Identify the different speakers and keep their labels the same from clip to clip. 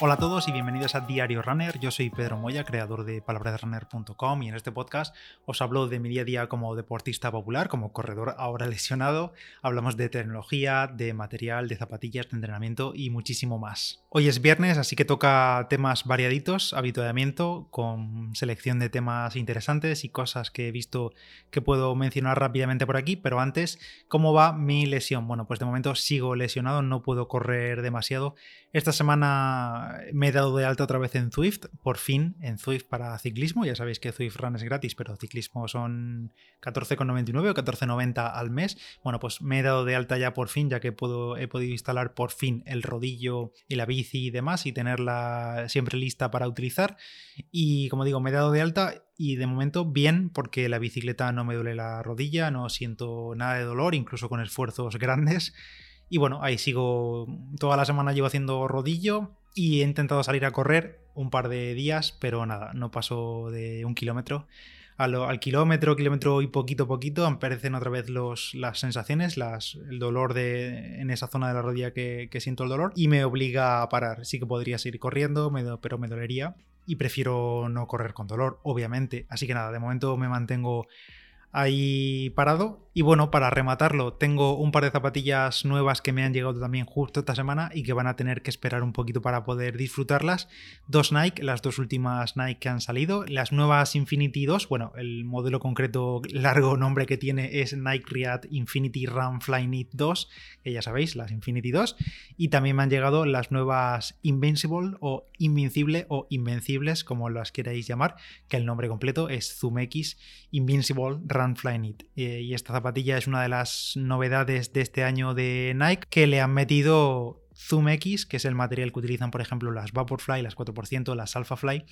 Speaker 1: Hola a todos y bienvenidos a Diario Runner. Yo soy Pedro Moya, creador de palabrasrunner.com y en este podcast os hablo de mi día a día como deportista popular, como corredor ahora lesionado. Hablamos de tecnología, de material, de zapatillas, de entrenamiento y muchísimo más. Hoy es viernes, así que toca temas variaditos, habituamiento, con selección de temas interesantes y cosas que he visto que puedo mencionar rápidamente por aquí, pero antes, ¿cómo va mi lesión? Bueno, pues de momento sigo lesionado, no puedo correr demasiado. Esta semana me he dado de alta otra vez en Zwift, por fin en Zwift para ciclismo. Ya sabéis que Zwift Run es gratis, pero ciclismo son 14,99 o 14,90 al mes. Bueno, pues me he dado de alta ya por fin, ya que puedo, he podido instalar por fin el rodillo y la bici y demás y tenerla siempre lista para utilizar. Y como digo, me he dado de alta y de momento bien porque la bicicleta no me duele la rodilla, no siento nada de dolor, incluso con esfuerzos grandes. Y bueno, ahí sigo, toda la semana llevo haciendo rodillo y he intentado salir a correr un par de días, pero nada, no paso de un kilómetro. Al, kilómetro, kilómetro y poquito a poquito aparecen otra vez los, las sensaciones, el dolor de, en esa zona de la rodilla que, siento el dolor y me obliga a parar. Sí que podría seguir corriendo, pero me dolería y prefiero no correr con dolor, obviamente. Así que nada, de momento me mantengo ahí parado. Y bueno, para rematarlo, tengo un par de zapatillas nuevas que me han llegado también justo esta semana y que van a tener que esperar un poquito para poder disfrutarlas. Dos Nike, las dos últimas Nike que han salido. Las nuevas Infinity 2, bueno, el modelo concreto largo nombre que tiene es Nike React Infinity Run Fly Knit 2, que ya sabéis, las Infinity 2. Y también me han llegado las nuevas Invincible o Invincible o Invencibles, como las queráis llamar, que el nombre completo es Zoom X Invincible Eh, y esta zapatilla es una de las novedades de este año de Nike que le han metido Zoom X, que es el material que utilizan, por ejemplo, las Vaporfly, las 4%, las Alphafly,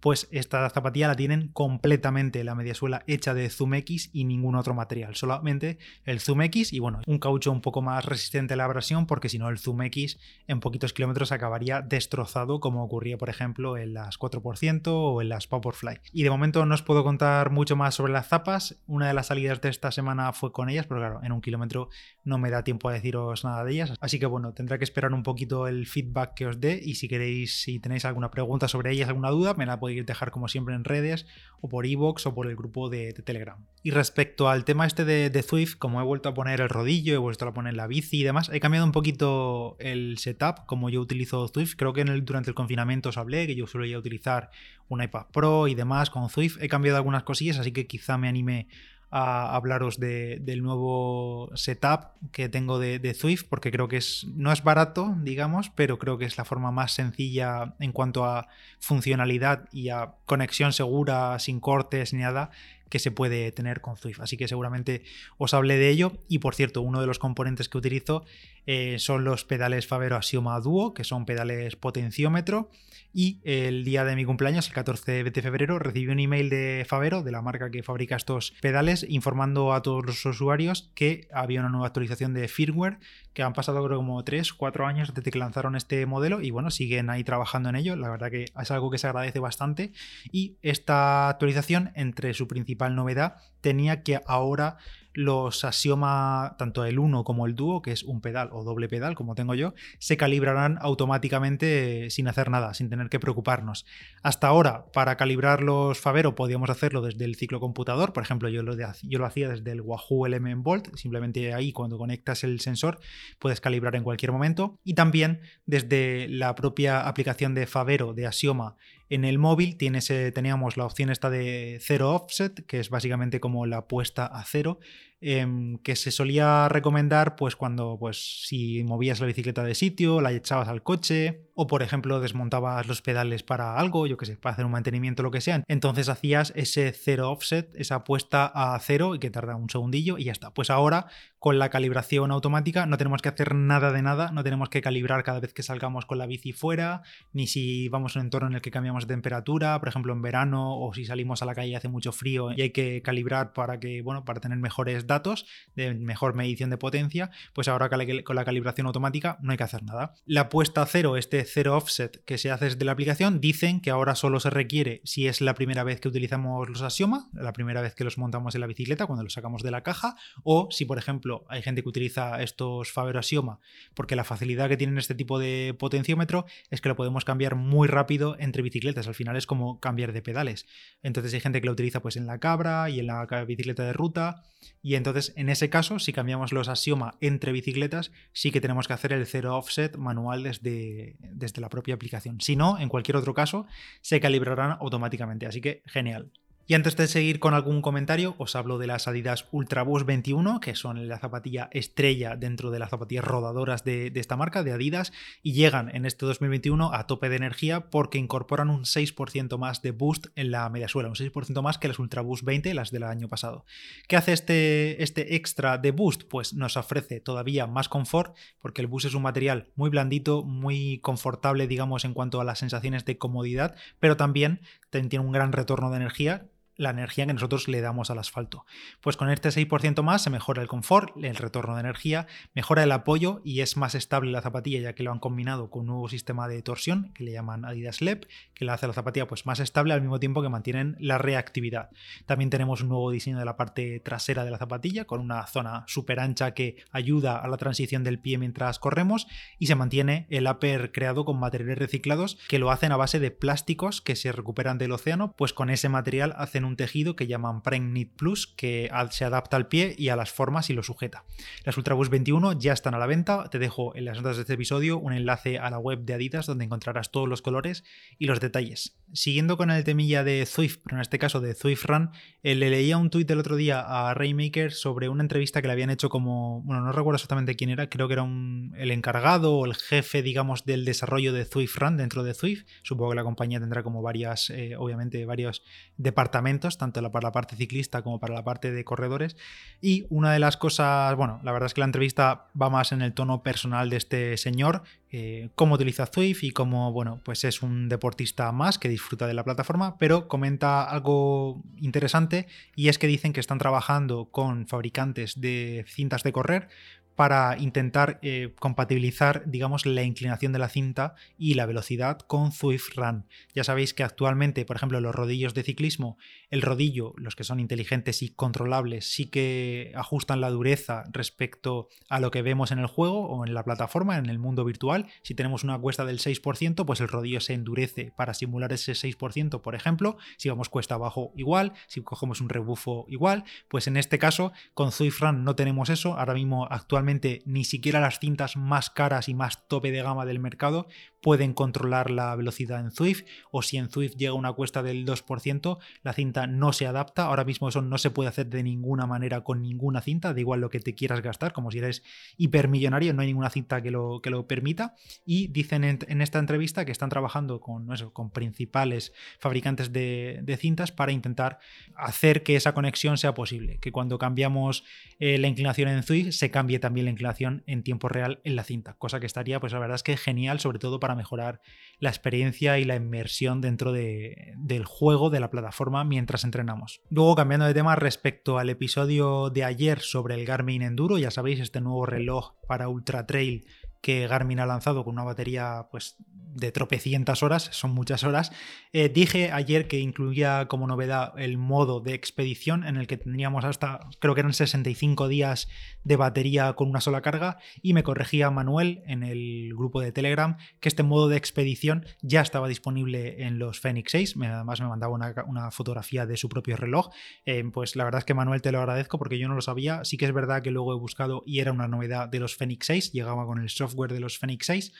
Speaker 1: pues esta zapatilla la tienen completamente la media suela hecha de Zoom X y ningún otro material, solamente el Zoom X y bueno, un caucho un poco más resistente a la abrasión, porque si no el Zoom X en poquitos kilómetros acabaría destrozado, como ocurría, por ejemplo, en las 4% o en las Vaporfly. Y de momento no os puedo contar mucho más sobre las zapas. Una de las salidas de esta semana fue con ellas, pero claro, en un kilómetro no me da tiempo a deciros nada de ellas. Así que bueno, tendré que esperar un poquito el feedback que os dé y si queréis, si tenéis alguna pregunta sobre ellas, alguna duda, me la podéis dejar como siempre en redes o por iVoox o por el grupo de, Telegram. Y respecto al tema este de, de, Zwift, como he vuelto a poner el rodillo, he vuelto a poner la bici y demás, he cambiado un poquito el setup, como yo utilizo Zwift. Creo que en el, durante el confinamiento os hablé que yo suelo utilizar un iPad Pro y demás con Zwift. He cambiado algunas cosillas, así que quizá me anime a hablaros del nuevo setup que tengo de, de, Zwift, porque creo que es, no es barato, digamos, pero creo que es la forma más sencilla en cuanto a funcionalidad y a conexión segura, sin cortes ni nada, que se puede tener con Zwift. Así que seguramente os hablé de ello. Y por cierto, uno de los componentes que utilizo eh, son los pedales Favero Asioma Duo, que son pedales potenciómetro. Y el día de mi cumpleaños, el 14 de febrero, recibí un email de Favero, de la marca que fabrica estos pedales, informando a todos los usuarios que había una nueva actualización de firmware, que han pasado creo como 3, 4 años desde que lanzaron este modelo y bueno, siguen ahí trabajando en ello. La verdad que es algo que se agradece bastante. Y esta actualización, entre su principal novedad, tenía que ahora los Axioma, tanto el 1 como el Duo, que es un pedal o doble pedal, como tengo yo, se calibrarán automáticamente sin hacer nada, sin tener que preocuparnos. Hasta ahora, para calibrar los Favero podíamos hacerlo desde el ciclo computador, por ejemplo, yo lo, yo lo hacía desde el Wahoo Element Volt, simplemente ahí cuando conectas el sensor puedes calibrar en cualquier momento, y también desde la propia aplicación de Favero de Axioma en el móvil tienes, teníamos la opción esta de cero offset, que es básicamente como la puesta a cero, Em, que se solía recomendar pues cuando pues si movías la bicicleta de sitio, la echabas al coche o por ejemplo desmontabas los pedales para algo, yo que sé, para hacer un mantenimiento lo que sea. Entonces hacías ese cero offset, esa puesta a cero y que tarda un segundillo y ya está. Pues ahora con la calibración automática no tenemos que hacer nada de nada, no tenemos que calibrar cada vez que salgamos con la bici fuera, ni si vamos a un entorno en el que cambiamos de temperatura, por ejemplo en verano o si salimos a la calle y hace mucho frío y hay que calibrar para que bueno, para tener mejores datos, de mejor medición de potencia, pues ahora con la calibración automática no hay que hacer nada. La puesta a cero, este cero offset que se hace desde la aplicación, dicen que ahora solo se requiere si es la primera vez que utilizamos los Axioma, la primera vez que los montamos en la bicicleta, cuando los sacamos de la caja, o si, por ejemplo, hay gente que utiliza estos Faber Axioma porque la facilidad que tienen este tipo de potenciómetro es que lo podemos cambiar muy rápido entre bicicletas. Al final es como cambiar de pedales. Entonces hay gente que lo utiliza pues en la cabra y en la bicicleta de ruta. Y entonces en ese caso, si cambiamos los Axioma entre bicicletas, sí que tenemos que hacer el cero offset manual desde, desde la propia aplicación. Si no, en cualquier otro caso, se calibrarán automáticamente. Así que genial. Y antes de seguir con algún comentario, os hablo de las Adidas Ultra Boost 21, que son la zapatilla estrella dentro de las zapatillas rodadoras de, esta marca, de Adidas, y llegan en este 2021 a tope de energía porque incorporan un 6% más de boost en la media suela, un 6% más que las Ultra Boost 20, las del año pasado. ¿Qué hace este, este extra de boost? Pues nos ofrece todavía más confort, porque el boost es un material muy blandito, muy confortable, digamos, en cuanto a las sensaciones de comodidad, pero también tiene un gran retorno de energía la energía que nosotros le damos al asfalto. Pues con este 6% más se mejora el confort, el retorno de energía, mejora el apoyo y es más estable la zapatilla ya que lo han combinado con un nuevo sistema de torsión que le llaman Adidas LEP, que le hace la zapatilla pues más estable al mismo tiempo que mantienen la reactividad. También tenemos un nuevo diseño de la parte trasera de la zapatilla con una zona súper ancha que ayuda a la transición del pie mientras corremos y se mantiene el upper creado con materiales reciclados que lo hacen a base de plásticos que se recuperan del océano, pues con ese material hacen un tejido que llaman Prime Knit Plus, que se adapta al pie y a las formas y lo sujeta. Las Ultraboost 21 ya están a la venta. Te dejo en las notas de este episodio un enlace a la web de Adidas donde encontrarás todos los colores y los detalles. Siguiendo con el temilla de Zwift, pero en este caso de Zwift Run, eh, le leía un tuit el otro día a Raymaker sobre una entrevista que le habían hecho como, bueno, no recuerdo exactamente quién era, creo que era el encargado o el jefe, digamos, del desarrollo de Zwift Run dentro de Zwift. Supongo que la compañía tendrá como varias, eh, obviamente, varios departamentos tanto para la parte ciclista como para la parte de corredores. Y una de las cosas, bueno, la verdad es que la entrevista va más en el tono personal de este señor, eh, cómo utiliza Zwift y cómo, bueno, pues es un deportista más que disfruta de la plataforma, pero comenta algo interesante y es que dicen que están trabajando con fabricantes de cintas de correr para intentar eh, compatibilizar, digamos, la inclinación de la cinta y la velocidad con Zwift Run. Ya sabéis que actualmente, por ejemplo, los rodillos de ciclismo, el rodillo, los que son inteligentes y controlables, sí que ajustan la dureza respecto a lo que vemos en el juego o en la plataforma, en el mundo virtual. Si tenemos una cuesta del 6%, pues el rodillo se endurece para simular ese 6%, por ejemplo. Si vamos cuesta abajo, igual. Si cogemos un rebufo, igual. Pues en este caso, con Zwift Run no tenemos eso. Ahora mismo, actualmente, ni siquiera las cintas más caras y más tope de gama del mercado pueden controlar la velocidad en Zwift o si en Zwift llega una cuesta del 2%, la cinta no se adapta. Ahora mismo eso no se puede hacer de ninguna manera con ninguna cinta, da igual lo que te quieras gastar, como si eres hipermillonario, no hay ninguna cinta que lo, que lo permita. Y dicen en, esta entrevista que están trabajando con, eso, con principales fabricantes de, cintas para intentar hacer que esa conexión sea posible, que cuando cambiamos eh, la inclinación en Zwift se cambie también la inclinación en tiempo real en la cinta, cosa que estaría, pues la verdad es que genial, sobre todo para mejorar la experiencia y la inmersión dentro del juego, de la plataforma, mientras entrenamos. Luego, cambiando de tema respecto al episodio de ayer sobre el Garmin Enduro, ya sabéis, este nuevo reloj para Ultra Trail que Garmin ha lanzado con una batería pues, de tropecientas horas, son muchas horas. Eh, dije ayer que incluía como novedad el modo de expedición en el que tendríamos hasta, creo que eran 65 días de batería con una sola carga y me corregía Manuel en el grupo de Telegram que este modo de expedición ya estaba disponible en los Fenix 6, además me mandaba una, fotografía de su propio reloj, eh, pues la verdad es que Manuel te lo agradezco porque yo no lo sabía, sí que es verdad que luego he buscado y era una novedad de los Fenix 6, llegaba con el software de los Fenix 6,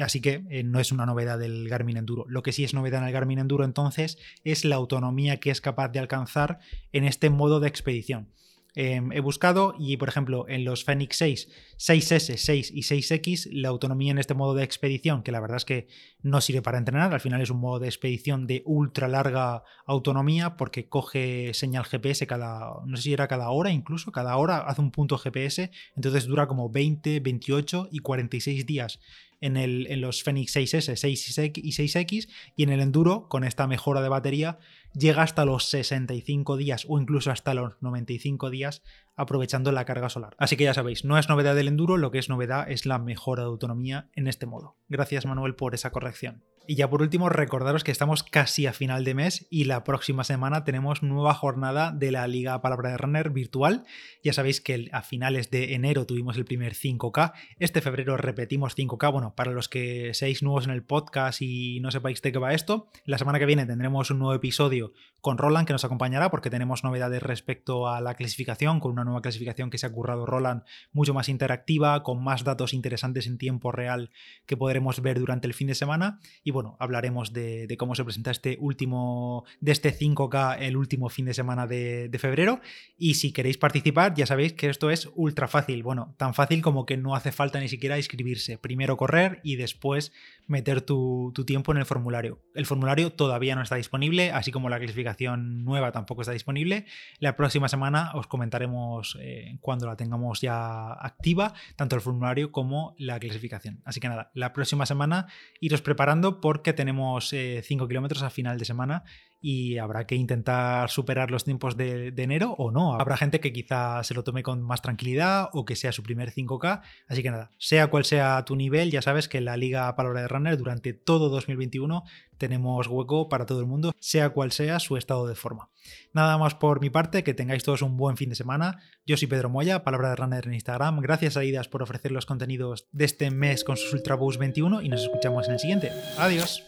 Speaker 1: así que eh, no es una novedad del Garmin Enduro. Lo que sí es novedad en el Garmin Enduro entonces es la autonomía que es capaz de alcanzar en este modo de expedición. Em, he buscado y, por ejemplo, en los Fenix 6, 6S, 6 y 6X, la autonomía en este modo de expedición, que la verdad es que no sirve para entrenar, al final es un modo de expedición de ultra larga autonomía porque coge señal GPS cada, no sé si era cada hora incluso, cada hora hace un punto GPS, entonces dura como 20, 28 y 46 días en, el, en los Fenix 6S, 6 y 6X y en el Enduro, con esta mejora de batería, llega hasta los 65 días o incluso hasta los 95 días aprovechando la carga solar. Así que ya sabéis, no es novedad del enduro, lo que es novedad es la mejora de autonomía en este modo. Gracias Manuel por esa corrección. Y ya por último, recordaros que estamos casi a final de mes y la próxima semana tenemos nueva jornada de la Liga Palabra de Runner virtual. Ya sabéis que a finales de enero tuvimos el primer 5K, este febrero repetimos 5K. Bueno, para los que seáis nuevos en el podcast y no sepáis de qué va esto, la semana que viene tendremos un nuevo episodio con Roland que nos acompañará porque tenemos novedades respecto a la clasificación, con una nueva clasificación que se ha currado Roland mucho más interactiva, con más datos interesantes en tiempo real que podremos ver durante el fin de semana. Bueno, hablaremos de, cómo se presenta este último, de este 5K, el último fin de semana de, febrero. Y si queréis participar, ya sabéis que esto es ultra fácil. Bueno, tan fácil como que no hace falta ni siquiera inscribirse. Primero correr y después meter tu, tiempo en el formulario. El formulario todavía no está disponible, así como la clasificación nueva tampoco está disponible. La próxima semana os comentaremos eh, cuando la tengamos ya activa, tanto el formulario como la clasificación. Así que nada, la próxima semana iros preparando porque tenemos 5 eh, kilómetros a final de semana y habrá que intentar superar los tiempos de, enero o no. Habrá gente que quizá se lo tome con más tranquilidad o que sea su primer 5K. Así que nada, sea cual sea tu nivel, ya sabes que la Liga Palabra de Runner durante todo 2021 tenemos hueco para todo el mundo, sea cual sea su estado de forma. Nada más por mi parte, que tengáis todos un buen fin de semana. Yo soy Pedro Moya, Palabra de Runner en Instagram. Gracias a Idas por ofrecer los contenidos de este mes con sus Ultra 21 y nos escuchamos en el siguiente. Adiós.